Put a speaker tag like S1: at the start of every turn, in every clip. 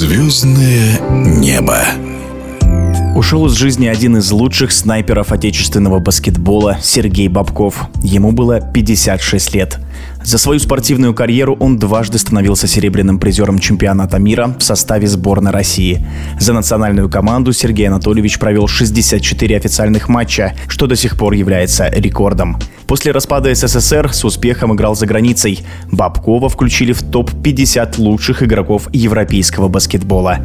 S1: Звездное небо.
S2: Ушел из жизни один из лучших снайперов отечественного баскетбола Сергей Бабков. Ему было 56 лет. За свою спортивную карьеру он дважды становился серебряным призером чемпионата мира в составе сборной России. За национальную команду Сергей Анатольевич провел 64 официальных матча, что до сих пор является рекордом. После распада СССР с успехом играл за границей. Бабкова включили в топ-50 лучших игроков европейского баскетбола.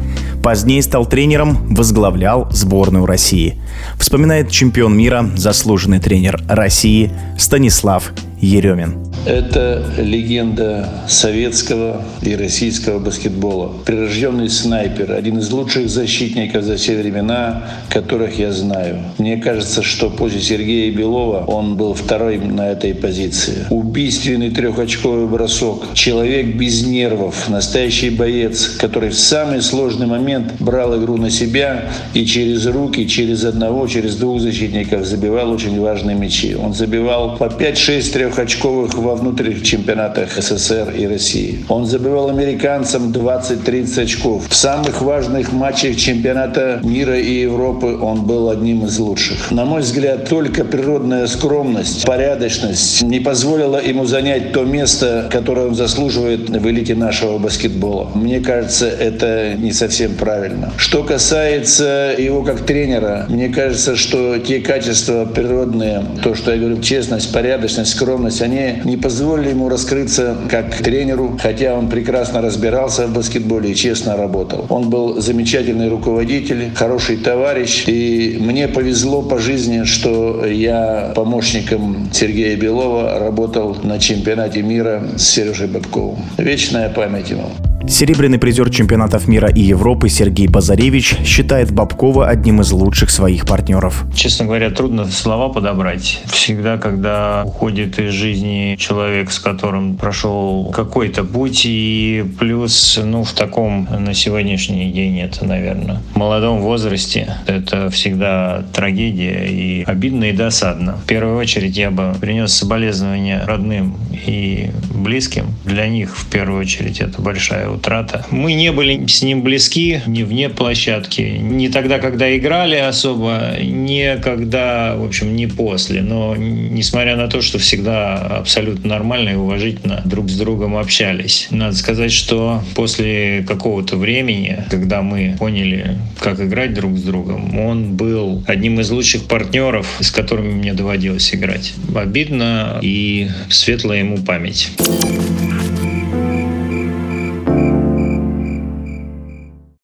S2: Позднее стал тренером, возглавлял сборную России. Вспоминает чемпион мира, заслуженный тренер России Станислав Еремин.
S3: Это легенда советского и российского баскетбола. Прирожденный снайпер, один из лучших защитников за все времена, которых я знаю. Мне кажется, что после Сергея Белова он был второй на этой позиции. Убийственный трехочковый бросок. Человек без нервов, настоящий боец, который в самый сложный момент брал игру на себя и через руки, через одного, через двух защитников забивал очень важные мячи. Он забивал по 5-6 трехочковых во внутренних чемпионатах СССР и России. Он забивал американцам 20-30 очков. В самых важных матчах чемпионата мира и Европы он был одним из лучших. На мой взгляд, только природная скромность, порядочность не позволила ему занять то место, которое он заслуживает в элите нашего баскетбола. Мне кажется, это не совсем правильно. Что касается его как тренера, мне кажется, что те качества природные, то, что я говорю, честность, порядочность, скромность, они не позволили ему раскрыться как тренеру, хотя он прекрасно разбирался в баскетболе и честно работал. Он был замечательный руководитель, хороший товарищ, и мне повезло по жизни, что я помощником Сергея Белова работал на чемпионате мира с Сережей Бабковым. Вечная память ему.
S2: Серебряный призер чемпионатов мира и Европы Сергей Базаревич считает Бабкова одним из лучших своих партнеров.
S4: Честно говоря, трудно слова подобрать. Всегда, когда уходит из жизни человек, с которым прошел какой-то путь, и плюс, ну, в таком на сегодняшний день это, наверное, в молодом возрасте, это всегда трагедия и обидно и досадно. В первую очередь я бы принес соболезнования родным и близким. Для них в первую очередь это большая утрата. Мы не были с ним близки ни вне площадки, не тогда, когда играли особо, не когда, в общем, не после. Но несмотря на то, что всегда абсолютно нормально и уважительно друг с другом общались. Надо сказать, что после какого-то времени, когда мы поняли, как играть друг с другом, он был одним из лучших партнеров, с которыми мне доводилось играть. Обидно и светлая ему память.